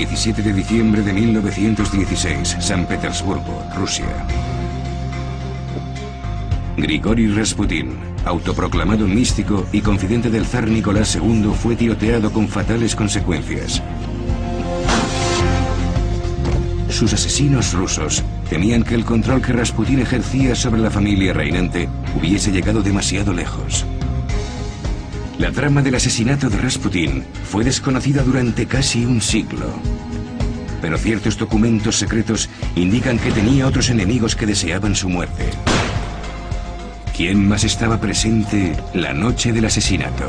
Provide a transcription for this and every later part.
...17 de diciembre de 1916, San Petersburgo, Rusia. Grigori Rasputin, autoproclamado místico y confidente del zar Nicolás II, fue tiroteado con fatales consecuencias. Sus asesinos rusos temían que el control que Rasputin ejercía sobre la familia reinante hubiese llegado demasiado lejos. La trama del asesinato de Rasputin fue desconocida durante casi un siglo. Pero ciertos documentos secretos indican que tenía otros enemigos que deseaban su muerte. ¿Quién más estaba presente la noche del asesinato?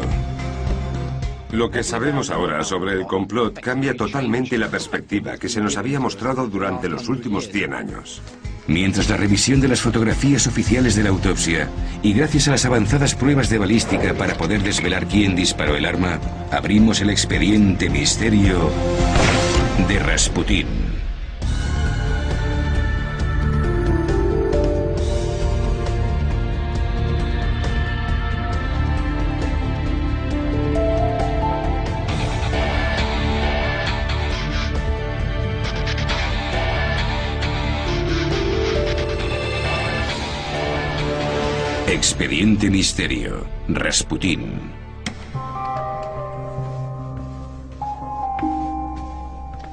Lo que sabemos ahora sobre el complot cambia totalmente la perspectiva que se nos había mostrado durante los últimos 100 años. Mientras la revisión de las fotografías oficiales de la autopsia y gracias a las avanzadas pruebas de balística para poder desvelar quién disparó el arma, abrimos el expediente misterio de Rasputín. Expediente Misterio. Rasputín.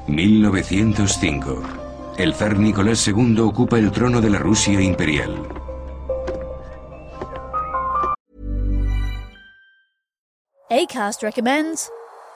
...1905... El zar Nicolás II ocupa el trono de la Rusia imperial. ACAST recommends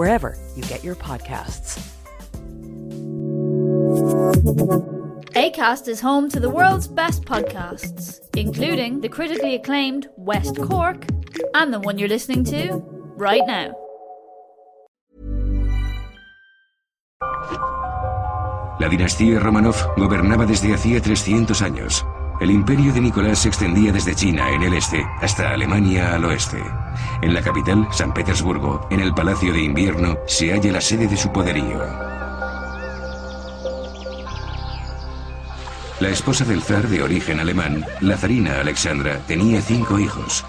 wherever you get your podcasts. ACAST is home to the world's best podcasts, including the critically acclaimed West Cork and the one you're listening to right now. La dinastía Romanov gobernaba desde hacía 300 años. El imperio de Nicolás se extendía desde China en el este hasta Alemania al oeste. En la capital, San Petersburgo, en el Palacio de Invierno, se halla la sede de su poderío. La esposa del zar de origen alemán, la zarina Alexandra, tenía cinco hijos,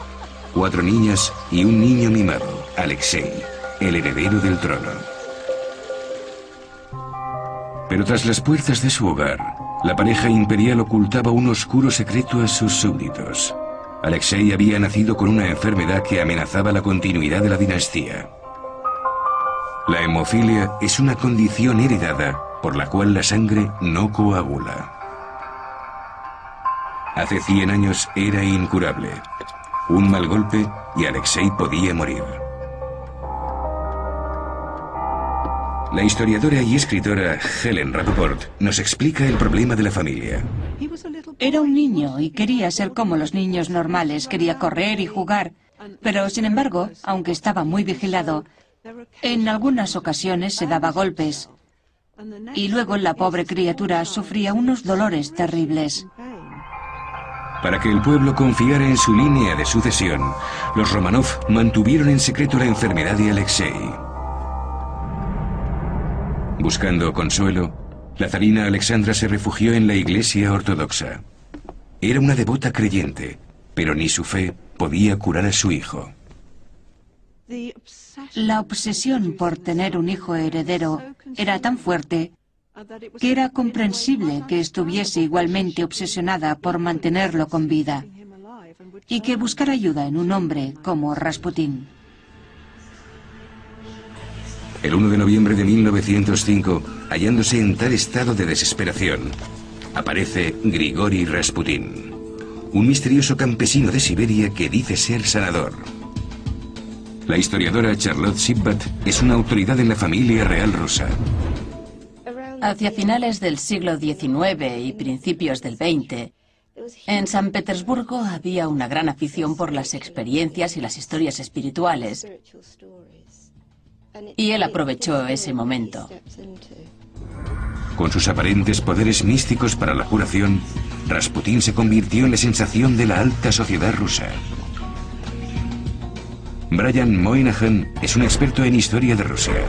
cuatro niñas y un niño mimado, Alexei, el heredero del trono. Pero tras las puertas de su hogar, la pareja imperial ocultaba un oscuro secreto a sus súbditos. Alexei había nacido con una enfermedad que amenazaba la continuidad de la dinastía. La hemofilia es una condición heredada por la cual la sangre no coagula. Hace 100 años era incurable. Un mal golpe y Alexei podía morir. La historiadora y escritora Helen Rappaport nos explica el problema de la familia. Era un niño y quería ser como los niños normales, quería correr y jugar. Pero, sin embargo, aunque estaba muy vigilado, en algunas ocasiones se daba golpes. Y luego la pobre criatura sufría unos dolores terribles. Para que el pueblo confiara en su línea de sucesión, los Romanov mantuvieron en secreto la enfermedad de Alexei. Buscando consuelo, la zarina Alexandra se refugió en la iglesia ortodoxa. Era una devota creyente, pero ni su fe podía curar a su hijo. La obsesión por tener un hijo heredero era tan fuerte que era comprensible que estuviese igualmente obsesionada por mantenerlo con vida y que buscara ayuda en un hombre como Rasputín. El 1 de noviembre de 1905, hallándose en tal estado de desesperación, aparece Grigori Rasputín, un misterioso campesino de Siberia que dice ser sanador. La historiadora Charlotte Sibbat es una autoridad en la familia real rusa. Hacia finales del siglo XIX y principios del XX, en San Petersburgo había una gran afición por las experiencias y las historias espirituales. Y él aprovechó ese momento. Con sus aparentes poderes místicos para la curación, Rasputín se convirtió en la sensación de la alta sociedad rusa. Brian Moynihan es un experto en historia de Rusia.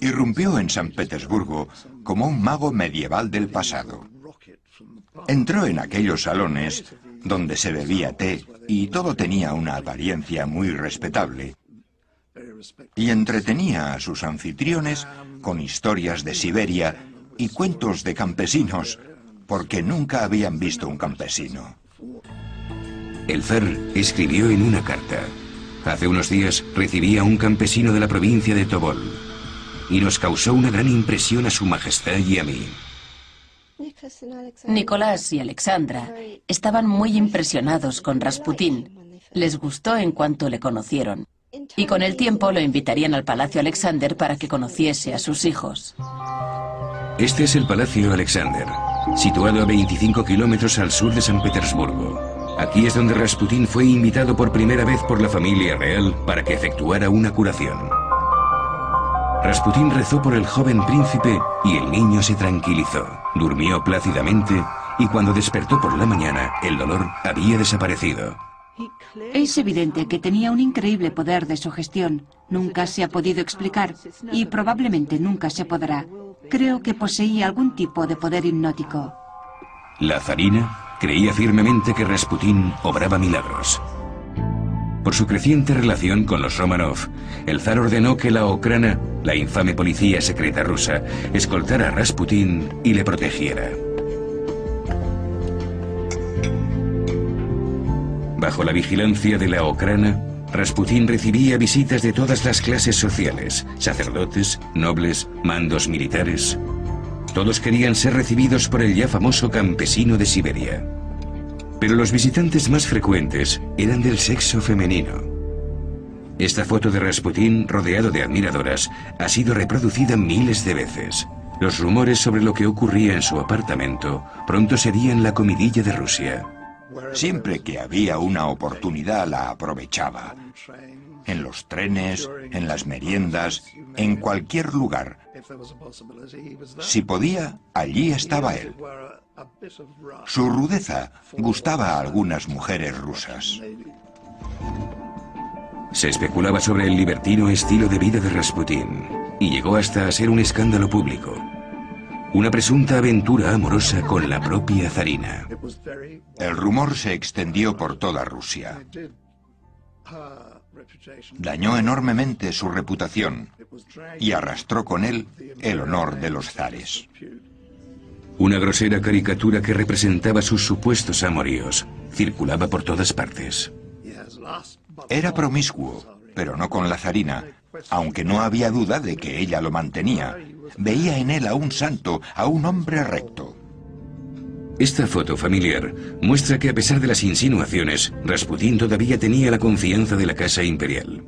Irrumpió en San Petersburgo como un mago medieval del pasado. Entró en aquellos salones donde se bebía té y todo tenía una apariencia muy respetable y entretenía a sus anfitriones con historias de Siberia y cuentos de campesinos, porque nunca habían visto un campesino. El zar escribió en una carta. Hace unos días recibí a un campesino de la provincia de Tobol y nos causó una gran impresión a su majestad y a mí. Nicolás y Alexandra estaban muy impresionados con Rasputín. Les gustó en cuanto le conocieron y con el tiempo lo invitarían al Palacio Alexander para que conociese a sus hijos. Este es el Palacio Alexander, situado a 25 kilómetros al sur de San Petersburgo. Aquí es donde Rasputín fue invitado por primera vez por la familia real para que efectuara una curación. Rasputín rezó por el joven príncipe y el niño se tranquilizó. Durmió plácidamente y cuando despertó por la mañana el dolor había desaparecido. Es evidente que tenía un increíble poder de sugestión. Nunca se ha podido explicar y probablemente nunca se podrá. Creo que poseía algún tipo de poder hipnótico. La zarina creía firmemente que Rasputín obraba milagros. Por su creciente relación con los Romanov, el zar ordenó que la Okrana, la infame policía secreta rusa, escoltara a Rasputín y le protegiera. Bajo la vigilancia de la Okrana, Rasputín recibía visitas de todas las clases sociales, sacerdotes, nobles, mandos militares. Todos querían ser recibidos por el ya famoso campesino de Siberia. Pero los visitantes más frecuentes eran del sexo femenino. Esta foto de Rasputín, rodeado de admiradoras, ha sido reproducida miles de veces. Los rumores sobre lo que ocurría en su apartamento pronto serían la comidilla de Rusia. Siempre que había una oportunidad la aprovechaba. En los trenes, en las meriendas, en cualquier lugar. Si podía, allí estaba él. Su rudeza gustaba a algunas mujeres rusas. Se especulaba sobre el libertino estilo de vida de Rasputín y llegó hasta a ser un escándalo público. Una presunta aventura amorosa con la propia zarina. El rumor se extendió por toda Rusia. Dañó enormemente su reputación y arrastró con él el honor de los zares. Una grosera caricatura que representaba sus supuestos amoríos circulaba por todas partes. Era promiscuo, pero no con la zarina, aunque no había duda de que ella lo mantenía. Veía en él a un santo, a un hombre recto. Esta foto familiar muestra que a pesar de las insinuaciones, Rasputín todavía tenía la confianza de la Casa Imperial.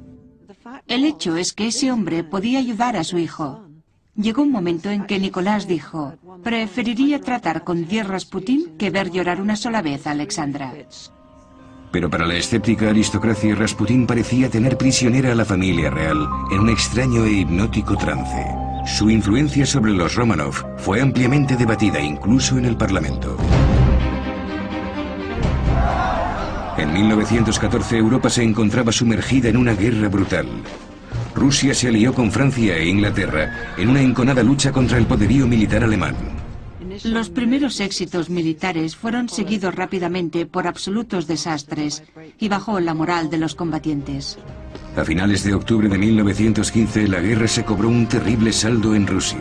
El hecho es que ese hombre podía ayudar a su hijo. Llegó un momento en que Nicolás dijo, preferiría tratar con diez Rasputín que ver llorar una sola vez a Alexandra. Pero para la escéptica aristocracia, Rasputín parecía tener prisionera a la familia real en un extraño e hipnótico trance. Su influencia sobre los Romanov fue ampliamente debatida incluso en el Parlamento. En 1914 Europa se encontraba sumergida en una guerra brutal. Rusia se alió con Francia e Inglaterra en una enconada lucha contra el poderío militar alemán. Los primeros éxitos militares fueron seguidos rápidamente por absolutos desastres y bajó la moral de los combatientes. A finales de octubre de 1915 la guerra se cobró un terrible saldo en Rusia.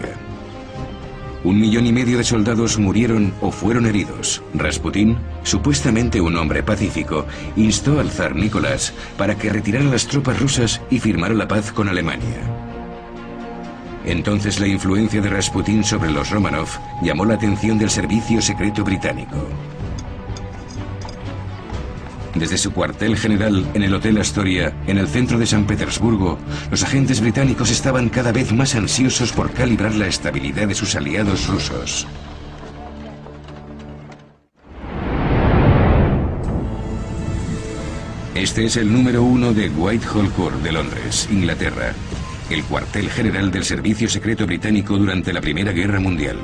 Un millón y medio de soldados murieron o fueron heridos. Rasputín, supuestamente un hombre pacífico, instó al zar Nicolás para que retirara las tropas rusas y firmara la paz con Alemania. Entonces la influencia de Rasputín sobre los Romanov llamó la atención del servicio secreto británico. Desde su cuartel general en el Hotel Astoria, en el centro de San Petersburgo, los agentes británicos estaban cada vez más ansiosos por calibrar la estabilidad de sus aliados rusos. Este es el número uno de Whitehall Court de Londres, Inglaterra, el cuartel general del Servicio Secreto Británico durante la Primera Guerra Mundial.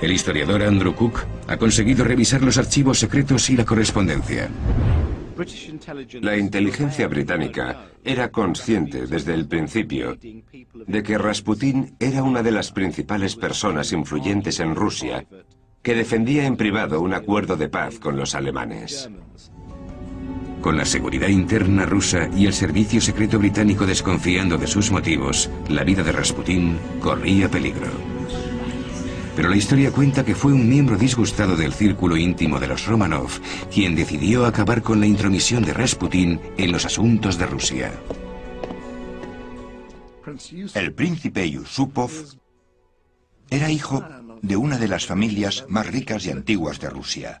El historiador Andrew Cook ha conseguido revisar los archivos secretos y la correspondencia. La inteligencia británica era consciente desde el principio de que Rasputín era una de las principales personas influyentes en Rusia que defendía en privado un acuerdo de paz con los alemanes. Con la seguridad interna rusa y el servicio secreto británico desconfiando de sus motivos, la vida de Rasputín corría peligro. Pero la historia cuenta que fue un miembro disgustado del círculo íntimo de los Romanov quien decidió acabar con la intromisión de Rasputín en los asuntos de Rusia. El príncipe Yusupov era hijo de una de las familias más ricas y antiguas de Rusia.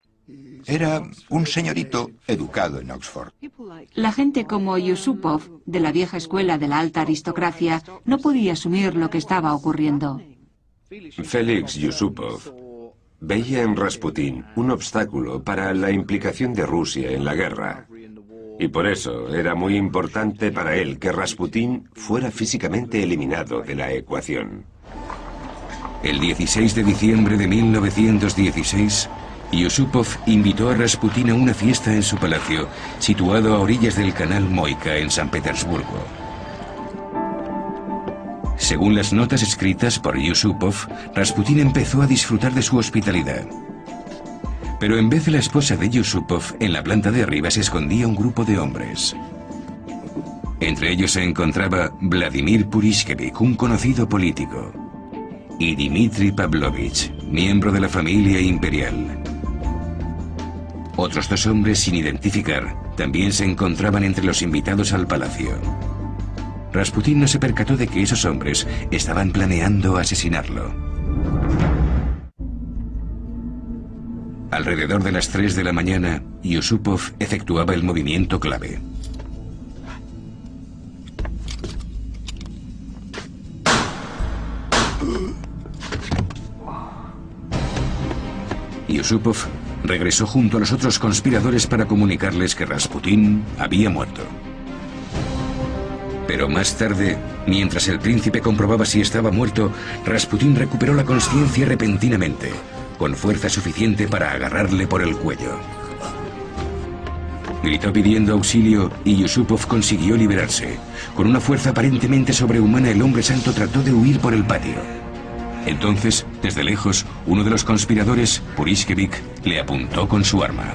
Era un señorito educado en Oxford. La gente como Yusupov, de la vieja escuela de la alta aristocracia, no podía asumir lo que estaba ocurriendo. Félix Yusupov veía en Rasputín un obstáculo para la implicación de Rusia en la guerra. Y por eso era muy importante para él que Rasputín fuera físicamente eliminado de la ecuación. El 16 de diciembre de 1916, Yusupov invitó a Rasputín a una fiesta en su palacio, situado a orillas del canal Moika en San Petersburgo. Según las notas escritas por Yusupov, Rasputín empezó a disfrutar de su hospitalidad. Pero en vez de la esposa de Yusupov, en la planta de arriba se escondía un grupo de hombres. Entre ellos se encontraba Vladimir Purishkevich, un conocido político, y Dmitry Pavlovich, miembro de la familia imperial. Otros dos hombres sin identificar también se encontraban entre los invitados al palacio. Rasputín no se percató de que esos hombres estaban planeando asesinarlo. Alrededor de las 3 de la mañana, Yusupov efectuaba el movimiento clave. Yusupov regresó junto a los otros conspiradores para comunicarles que Rasputín había muerto. Pero más tarde, mientras el príncipe comprobaba si estaba muerto, Rasputín recuperó la conciencia repentinamente, con fuerza suficiente para agarrarle por el cuello. Gritó pidiendo auxilio y Yusupov consiguió liberarse. Con una fuerza aparentemente sobrehumana, el hombre santo trató de huir por el patio. Entonces, desde lejos, uno de los conspiradores, Purishkevich, le apuntó con su arma.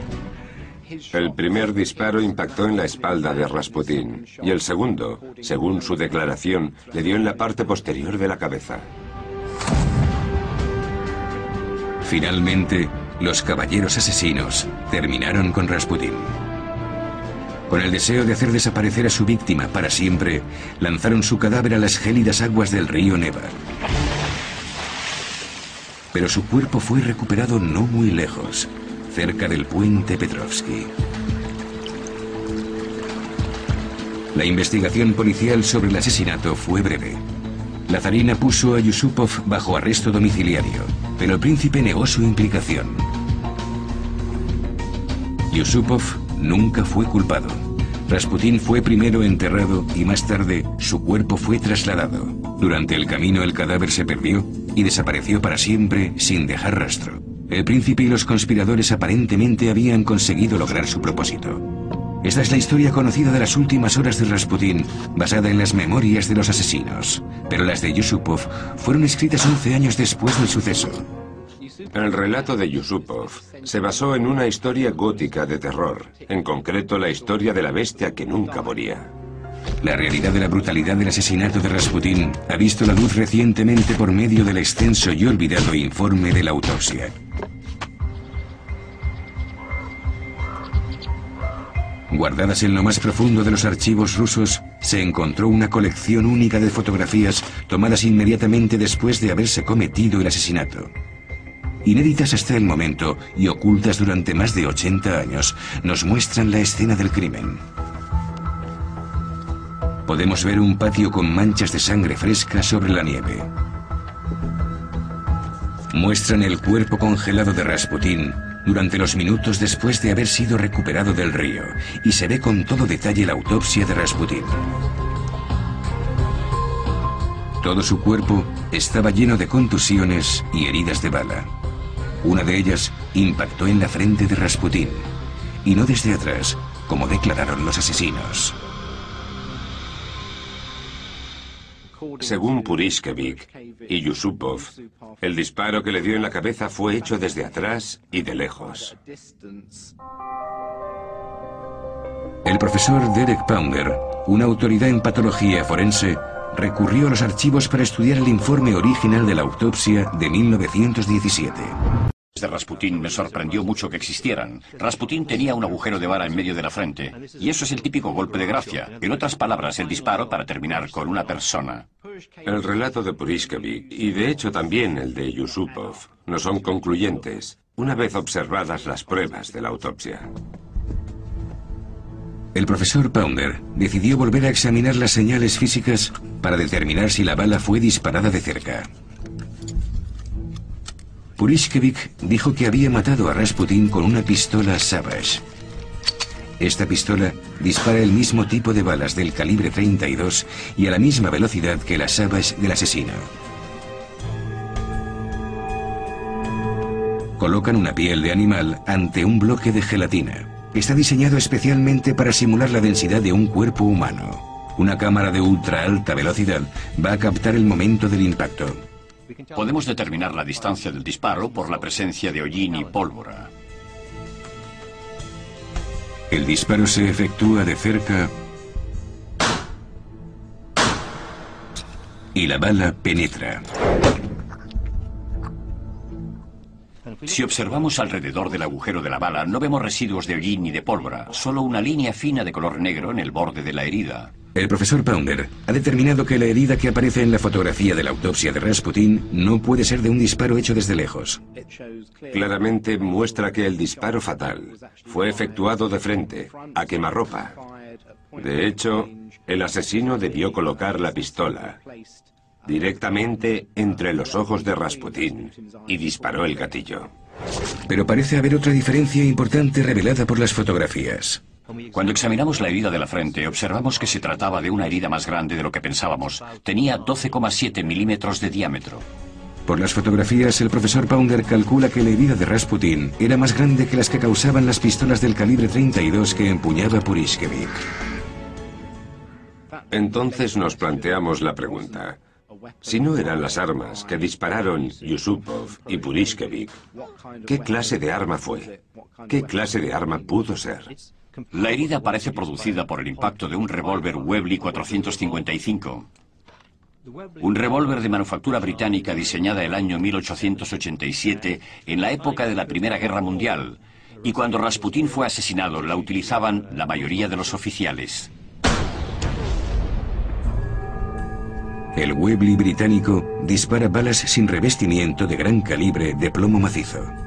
El primer disparo impactó en la espalda de Rasputín y el segundo, según su declaración, le dio en la parte posterior de la cabeza. Finalmente, los caballeros asesinos terminaron con Rasputín. Con el deseo de hacer desaparecer a su víctima para siempre, lanzaron su cadáver a las gélidas aguas del río Neva. Pero su cuerpo fue recuperado no muy lejos, cerca del puente Petrovsky. La investigación policial sobre el asesinato fue breve. La zarina puso a Yusupov bajo arresto domiciliario, pero el príncipe negó su implicación. Yusupov nunca fue culpado. Rasputín fue primero enterrado y más tarde su cuerpo fue trasladado. Durante el camino el cadáver se perdió y desapareció para siempre sin dejar rastro. El príncipe y los conspiradores aparentemente habían conseguido lograr su propósito. Esta es la historia conocida de las últimas horas de Rasputín, basada en las memorias de los asesinos. Pero las de Yusupov fueron escritas 11 años después del suceso. El relato de Yusupov se basó en una historia gótica de terror, en concreto la historia de la bestia que nunca moría. La realidad de la brutalidad del asesinato de Rasputín ha visto la luz recientemente por medio del extenso y olvidado informe de la autopsia. Guardadas en lo más profundo de los archivos rusos, se encontró una colección única de fotografías tomadas inmediatamente después de haberse cometido el asesinato. Inéditas hasta el momento y ocultas durante más de 80 años, nos muestran la escena del crimen. Podemos ver un patio con manchas de sangre fresca sobre la nieve. Muestran el cuerpo congelado de Rasputín durante los minutos después de haber sido recuperado del río y se ve con todo detalle la autopsia de Rasputín. Todo su cuerpo estaba lleno de contusiones y heridas de bala. Una de ellas impactó en la frente de Rasputín, y no desde atrás, como declararon los asesinos. Según Purishkevich y Yusupov, el disparo que le dio en la cabeza fue hecho desde atrás y de lejos. El profesor Derek Pounder, una autoridad en patología forense, recurrió a los archivos para estudiar el informe original de la autopsia de 1917. De Rasputín me sorprendió mucho que existieran. Rasputín tenía un agujero de vara en medio de la frente. Y eso es el típico golpe de gracia. En otras palabras, el disparo para terminar con una persona. El relato de Purishkevich y de hecho también el de Yusupov no son concluyentes una vez observadas las pruebas de la autopsia. El profesor Pounder decidió volver a examinar las señales físicas para determinar si la bala fue disparada de cerca. Purishkevich dijo que había matado a Rasputin con una pistola Savage. Esta pistola dispara el mismo tipo de balas del calibre 32 y a la misma velocidad que la Savage del asesino. Colocan una piel de animal ante un bloque de gelatina. Está diseñado especialmente para simular la densidad de un cuerpo humano. Una cámara de ultra alta velocidad va a captar el momento del impacto. Podemos determinar la distancia del disparo por la presencia de hollín y pólvora. El disparo se efectúa de cerca y la bala penetra. Si observamos alrededor del agujero de la bala, no vemos residuos de hollín ni de pólvora, solo una línea fina de color negro en el borde de la herida. El profesor Pounder ha determinado que la herida que aparece en la fotografía de la autopsia de Rasputin no puede ser de un disparo hecho desde lejos. Claramente muestra que el disparo fatal fue efectuado de frente, a quemarropa. De hecho, el asesino debió colocar la pistola directamente entre los ojos de Rasputin y disparó el gatillo. Pero parece haber otra diferencia importante revelada por las fotografías. Cuando examinamos la herida de la frente, observamos que se trataba de una herida más grande de lo que pensábamos. Tenía 12,7 milímetros de diámetro. Por las fotografías, el profesor Pounder calcula que la herida de Rasputin era más grande que las que causaban las pistolas del calibre 32 que empuñaba Purishkevich. Entonces nos planteamos la pregunta, Si no eran las armas que dispararon Yusupov y Purishkevich, ¿qué clase de arma fue? ¿Qué clase de arma pudo ser? La herida parece producida por el impacto de un revólver Webley 455. Un revólver de manufactura británica diseñada el año 1887 en la época de la Primera Guerra Mundial. Y cuando Rasputin fue asesinado la utilizaban la mayoría de los oficiales. El Webley británico dispara balas sin revestimiento de gran calibre de plomo macizo.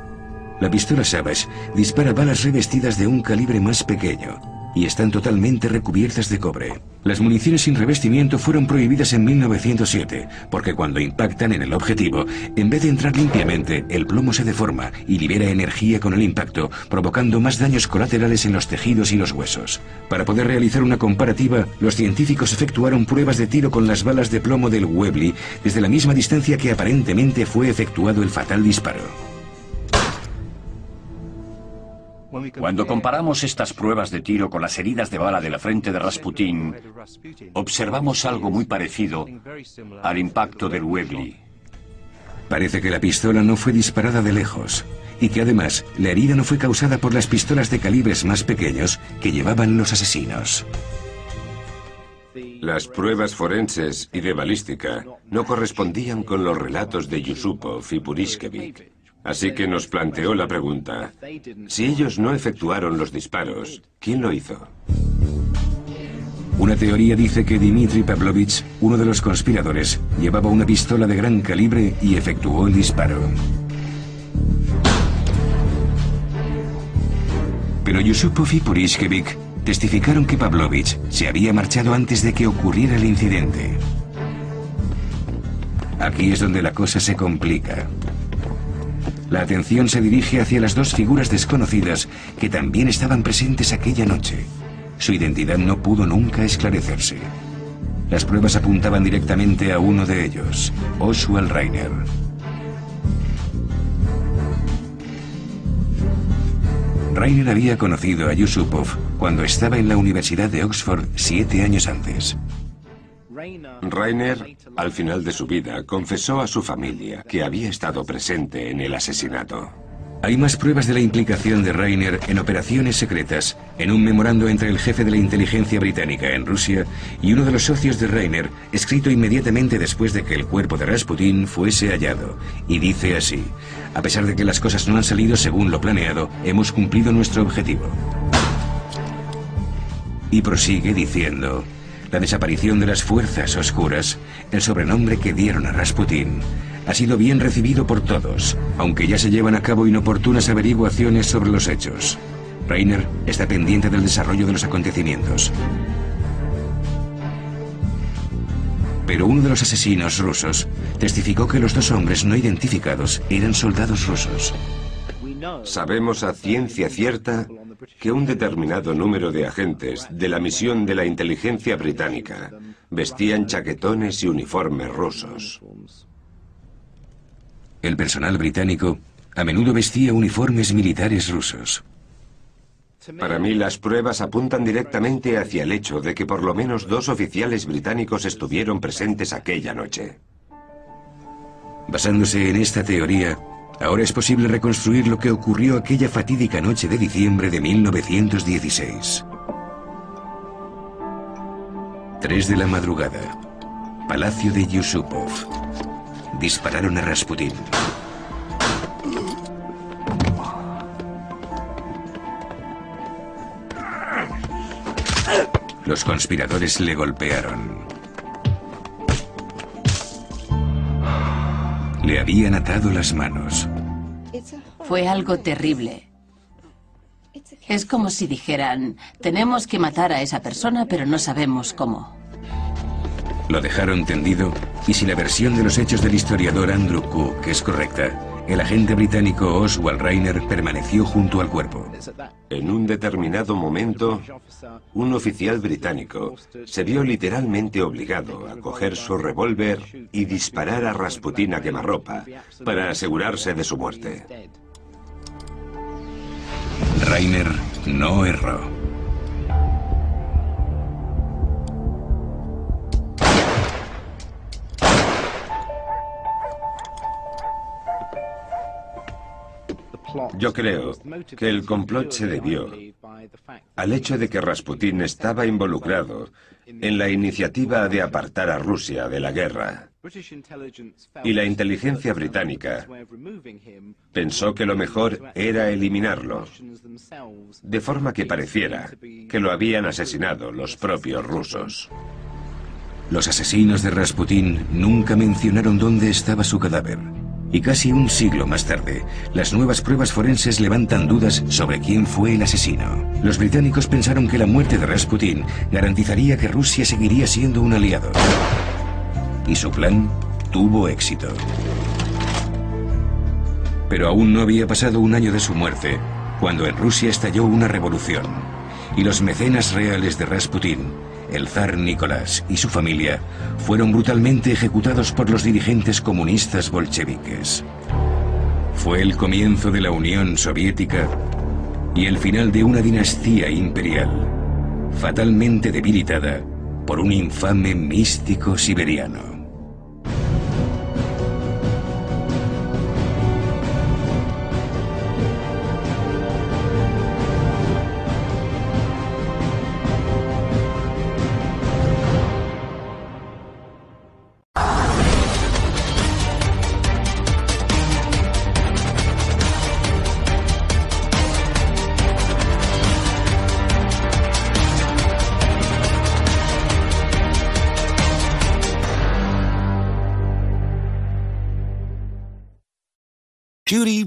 La pistola Savage dispara balas revestidas de un calibre más pequeño y están totalmente recubiertas de cobre. Las municiones sin revestimiento fueron prohibidas en 1907 porque cuando impactan en el objetivo, en vez de entrar limpiamente, el plomo se deforma y libera energía con el impacto, provocando más daños colaterales en los tejidos y los huesos. Para poder realizar una comparativa, los científicos efectuaron pruebas de tiro con las balas de plomo del Webley desde la misma distancia que aparentemente fue efectuado el fatal disparo. Cuando comparamos estas pruebas de tiro con las heridas de bala de la frente de Rasputin, observamos algo muy parecido al impacto del Webley. Parece que la pistola no fue disparada de lejos y que además la herida no fue causada por las pistolas de calibres más pequeños que llevaban los asesinos. Las pruebas forenses y de balística no correspondían con los relatos de Yusupov y Purishkevich. Así que nos planteó la pregunta, si ellos no efectuaron los disparos, ¿quién lo hizo? Una teoría dice que Dmitry Pavlovich, uno de los conspiradores, llevaba una pistola de gran calibre y efectuó el disparo. Pero Yusupov y Purishkevich testificaron que Pavlovich se había marchado antes de que ocurriera el incidente. Aquí es donde la cosa se complica. La atención se dirige hacia las dos figuras desconocidas que también estaban presentes aquella noche. Su identidad no pudo nunca esclarecerse. Las pruebas apuntaban directamente a uno de ellos, Oswald Reiner. Reiner había conocido a Yusupov cuando estaba en la Universidad de Oxford siete años antes. Rainer, al final de su vida, confesó a su familia que había estado presente en el asesinato. Hay más pruebas de la implicación de Rainer en operaciones secretas en un memorando entre el jefe de la inteligencia británica en Rusia y uno de los socios de Rainer, escrito inmediatamente después de que el cuerpo de Rasputin fuese hallado. Y dice así, a pesar de que las cosas no han salido según lo planeado, hemos cumplido nuestro objetivo. Y prosigue diciendo, la desaparición de las fuerzas oscuras, el sobrenombre que dieron a Rasputin, ha sido bien recibido por todos, aunque ya se llevan a cabo inoportunas averiguaciones sobre los hechos. Reiner está pendiente del desarrollo de los acontecimientos. Pero uno de los asesinos rusos testificó que los dos hombres no identificados eran soldados rusos. Sabemos a ciencia cierta que un determinado número de agentes de la misión de la inteligencia británica vestían chaquetones y uniformes rusos. El personal británico a menudo vestía uniformes militares rusos. Para mí las pruebas apuntan directamente hacia el hecho de que por lo menos dos oficiales británicos estuvieron presentes aquella noche. Basándose en esta teoría, Ahora es posible reconstruir lo que ocurrió aquella fatídica noche de diciembre de 1916. 3 de la madrugada. Palacio de Yusupov. Dispararon a Rasputin. Los conspiradores le golpearon. Le habían atado las manos. Fue algo terrible. Es como si dijeran, tenemos que matar a esa persona, pero no sabemos cómo. Lo dejaron tendido y si la versión de los hechos del historiador Andrew Cook es correcta, el agente británico Oswald Reiner permaneció junto al cuerpo. En un determinado momento, un oficial británico se vio literalmente obligado a coger su revólver y disparar a Rasputin a quemarropa para asegurarse de su muerte. Rainer no erró. Yo creo que el complot se debió al hecho de que Rasputín estaba involucrado en la iniciativa de apartar a Rusia de la guerra. Y la inteligencia británica pensó que lo mejor era eliminarlo, de forma que pareciera que lo habían asesinado los propios rusos. Los asesinos de Rasputín nunca mencionaron dónde estaba su cadáver. Y casi un siglo más tarde, las nuevas pruebas forenses levantan dudas sobre quién fue el asesino. Los británicos pensaron que la muerte de Rasputín garantizaría que Rusia seguiría siendo un aliado. Y su plan tuvo éxito. Pero aún no había pasado un año de su muerte, cuando en Rusia estalló una revolución. Y los mecenas reales de Rasputín el zar Nicolás y su familia fueron brutalmente ejecutados por los dirigentes comunistas bolcheviques. Fue el comienzo de la Unión Soviética y el final de una dinastía imperial, fatalmente debilitada por un infame místico siberiano.